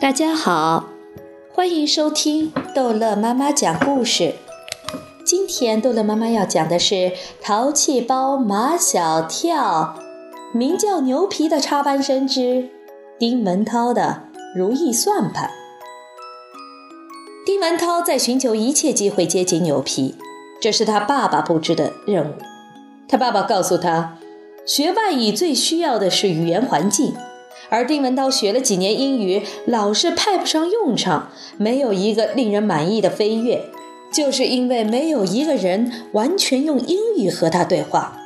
大家好，欢迎收听逗乐妈妈讲故事。今天逗乐妈妈要讲的是《淘气包马小跳》，名叫牛皮的插班生之丁文涛的如意算盘。丁文涛在寻求一切机会接近牛皮，这是他爸爸布置的任务。他爸爸告诉他，学外语最需要的是语言环境。而丁文涛学了几年英语，老是派不上用场，没有一个令人满意的飞跃，就是因为没有一个人完全用英语和他对话。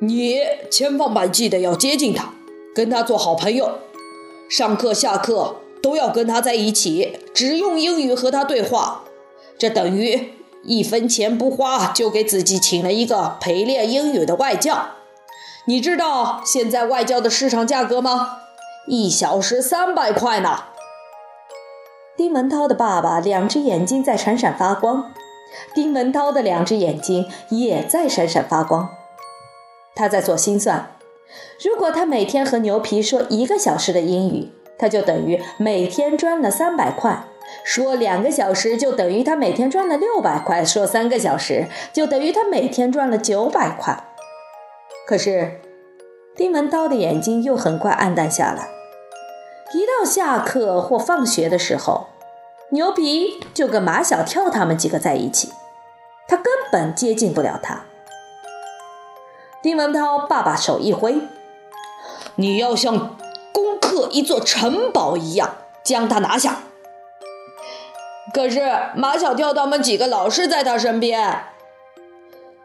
你千方百计的要接近他，跟他做好朋友，上课下课都要跟他在一起，只用英语和他对话。这等于一分钱不花就给自己请了一个陪练英语的外教。你知道现在外教的市场价格吗？一小时三百块呢。丁文涛的爸爸两只眼睛在闪闪发光，丁文涛的两只眼睛也在闪闪发光。他在做心算：如果他每天和牛皮说一个小时的英语，他就等于每天赚了三百块；说两个小时，就等于他每天赚了六百块；说三个小时，就等于他每天赚了九百块。可是，丁文涛的眼睛又很快暗淡下来。一到下课或放学的时候，牛皮就跟马小跳他们几个在一起，他根本接近不了他。丁文涛爸爸手一挥：“你要像攻克一座城堡一样将他拿下。”可是马小跳他们几个老是在他身边，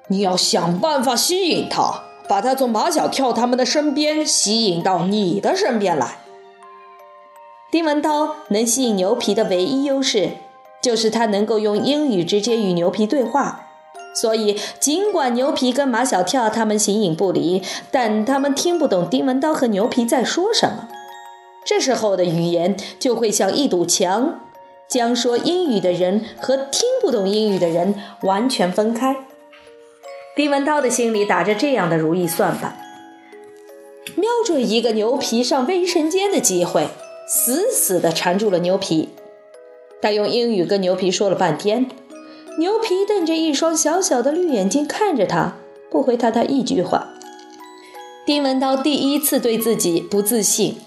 你要想办法吸引他。把他从马小跳他们的身边吸引到你的身边来。丁文涛能吸引牛皮的唯一优势，就是他能够用英语直接与牛皮对话。所以，尽管牛皮跟马小跳他们形影不离，但他们听不懂丁文涛和牛皮在说什么。这时候的语言就会像一堵墙，将说英语的人和听不懂英语的人完全分开。丁文涛的心里打着这样的如意算盘，瞄准一个牛皮上卫生间的机会，死死地缠住了牛皮。他用英语跟牛皮说了半天，牛皮瞪着一双小小的绿眼睛看着他，不回答他一句话。丁文涛第一次对自己不自信，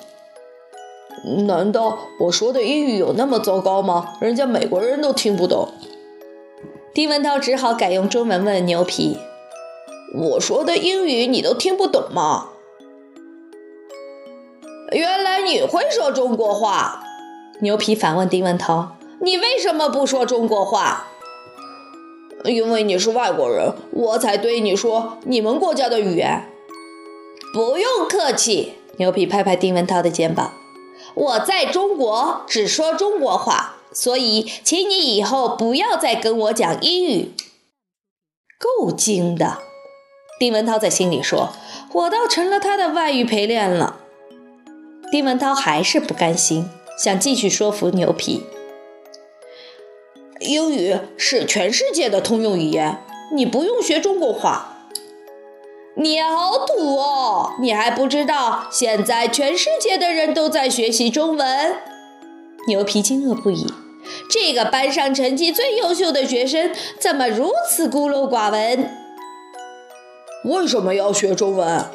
难道我说的英语有那么糟糕吗？人家美国人都听不懂。丁文涛只好改用中文问牛皮。我说的英语你都听不懂吗？原来你会说中国话。牛皮反问丁文涛：“你为什么不说中国话？”因为你是外国人，我才对你说你们国家的语言。不用客气，牛皮拍拍丁文涛的肩膀：“我在中国只说中国话，所以请你以后不要再跟我讲英语。”够精的。丁文涛在心里说：“我倒成了他的外语陪练了。”丁文涛还是不甘心，想继续说服牛皮：“英语是全世界的通用语言，你不用学中国话。”你好土哦！你还不知道现在全世界的人都在学习中文？牛皮惊愕不已：“这个班上成绩最优秀的学生，怎么如此孤陋寡闻？”为什么要学中文？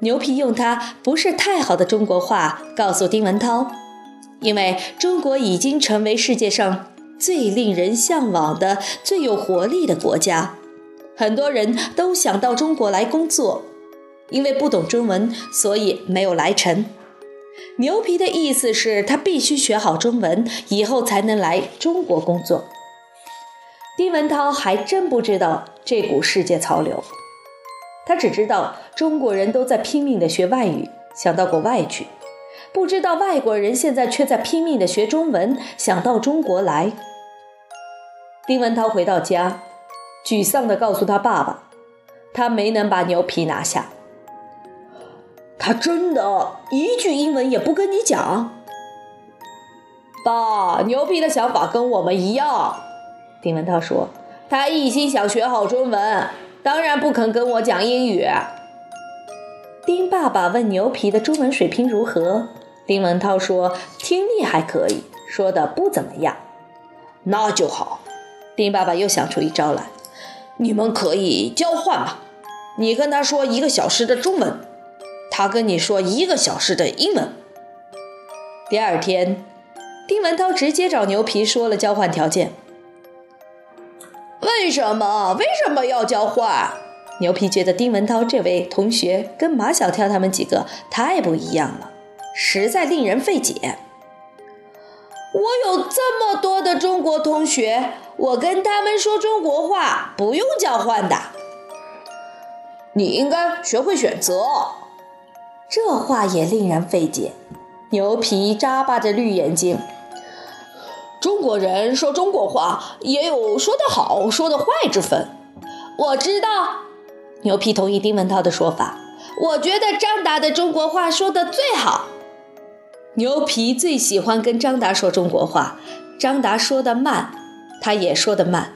牛皮用他不是太好的中国话告诉丁文涛：“因为中国已经成为世界上最令人向往的、最有活力的国家，很多人都想到中国来工作。因为不懂中文，所以没有来成。”牛皮的意思是他必须学好中文，以后才能来中国工作。丁文涛还真不知道这股世界潮流。他只知道中国人都在拼命的学外语，想到国外去；不知道外国人现在却在拼命的学中文，想到中国来。丁文涛回到家，沮丧地告诉他爸爸：“他没能把牛皮拿下。他真的一句英文也不跟你讲。”爸，牛皮的想法跟我们一样。丁文涛说：“他一心想学好中文。”当然不肯跟我讲英语。丁爸爸问牛皮的中文水平如何，丁文涛说听力还可以，说的不怎么样。那就好。丁爸爸又想出一招来，你们可以交换嘛，你跟他说一个小时的中文，他跟你说一个小时的英文。第二天，丁文涛直接找牛皮说了交换条件。为什么？为什么要交换？牛皮觉得丁文涛这位同学跟马小跳他们几个太不一样了，实在令人费解。我有这么多的中国同学，我跟他们说中国话不用交换的。你应该学会选择。这话也令人费解。牛皮眨巴着绿眼睛。国人说中国话也有说得好、说的坏之分。我知道。牛皮同意丁文涛的说法。我觉得张达的中国话说得最好。牛皮最喜欢跟张达说中国话。张达说的慢，他也说的慢。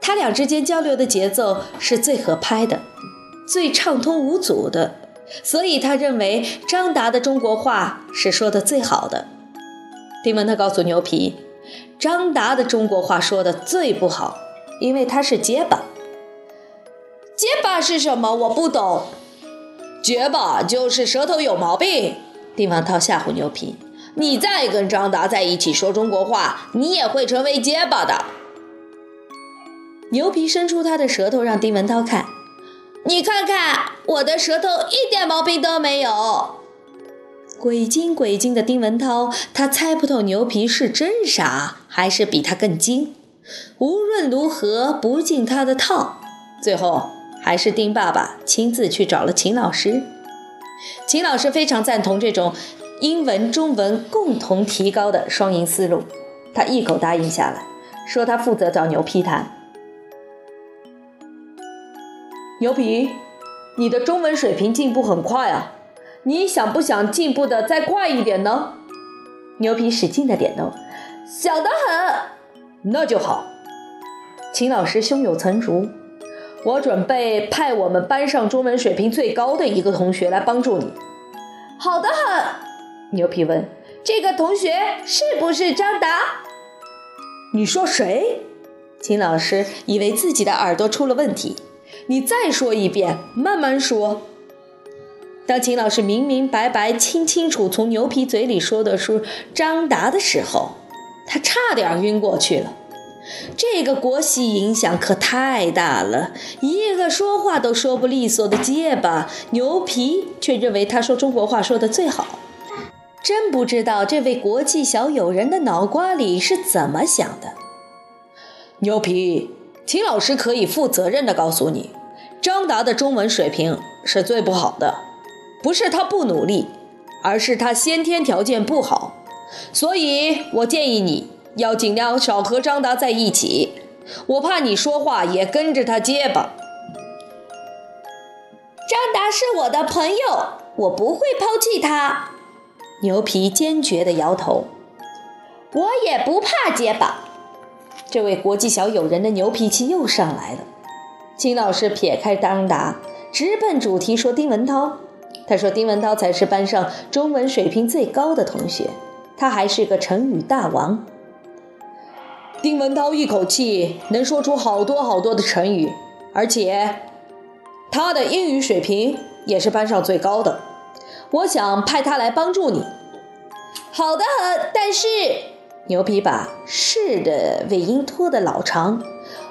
他俩之间交流的节奏是最合拍的，最畅通无阻的。所以他认为张达的中国话是说的最好的。丁文涛告诉牛皮。张达的中国话说的最不好，因为他是结巴。结巴是什么？我不懂。结巴就是舌头有毛病。丁文涛吓唬牛皮：“你再跟张达在一起说中国话，你也会成为结巴的。”牛皮伸出他的舌头让丁文涛看：“你看看，我的舌头一点毛病都没有。”鬼精鬼精的丁文涛，他猜不透牛皮是真傻还是比他更精。无论如何不进他的套。最后还是丁爸爸亲自去找了秦老师。秦老师非常赞同这种英文中文共同提高的双赢思路，他一口答应下来，说他负责找牛皮谈。牛皮，你的中文水平进步很快啊！你想不想进步的再快一点呢？牛皮使劲的点头，想得很。那就好。秦老师胸有成竹，我准备派我们班上中文水平最高的一个同学来帮助你。好的很。牛皮问：“这个同学是不是张达？”你说谁？秦老师以为自己的耳朵出了问题，你再说一遍，慢慢说。当秦老师明明白白、清清楚从牛皮嘴里说的是张达的时候，他差点晕过去了。这个国玺影响可太大了，一个说话都说不利索的结巴牛皮，却认为他说中国话说的最好。真不知道这位国际小友人的脑瓜里是怎么想的。牛皮，秦老师可以负责任的告诉你，张达的中文水平是最不好的。不是他不努力，而是他先天条件不好，所以我建议你要尽量少和张达在一起。我怕你说话也跟着他结巴。张达是我的朋友，我不会抛弃他。牛皮坚决地摇头。我也不怕结巴。这位国际小友人的牛脾气又上来了。金老师撇开张达，直奔主题说：“丁文涛。”他说：“丁文涛才是班上中文水平最高的同学，他还是个成语大王。丁文涛一口气能说出好多好多的成语，而且他的英语水平也是班上最高的。我想派他来帮助你。”好的很，但是牛皮把“是”的尾音拖得老长。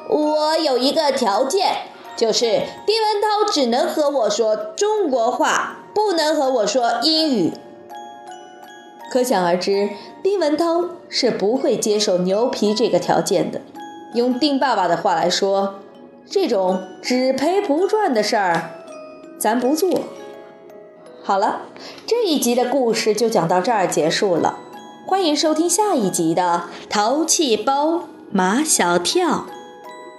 我有一个条件，就是丁文涛只能和我说中国话。不能和我说英语，可想而知，丁文涛是不会接受牛皮这个条件的。用丁爸爸的话来说，这种只赔不赚的事儿，咱不做。好了，这一集的故事就讲到这儿结束了。欢迎收听下一集的《淘气包马小跳》。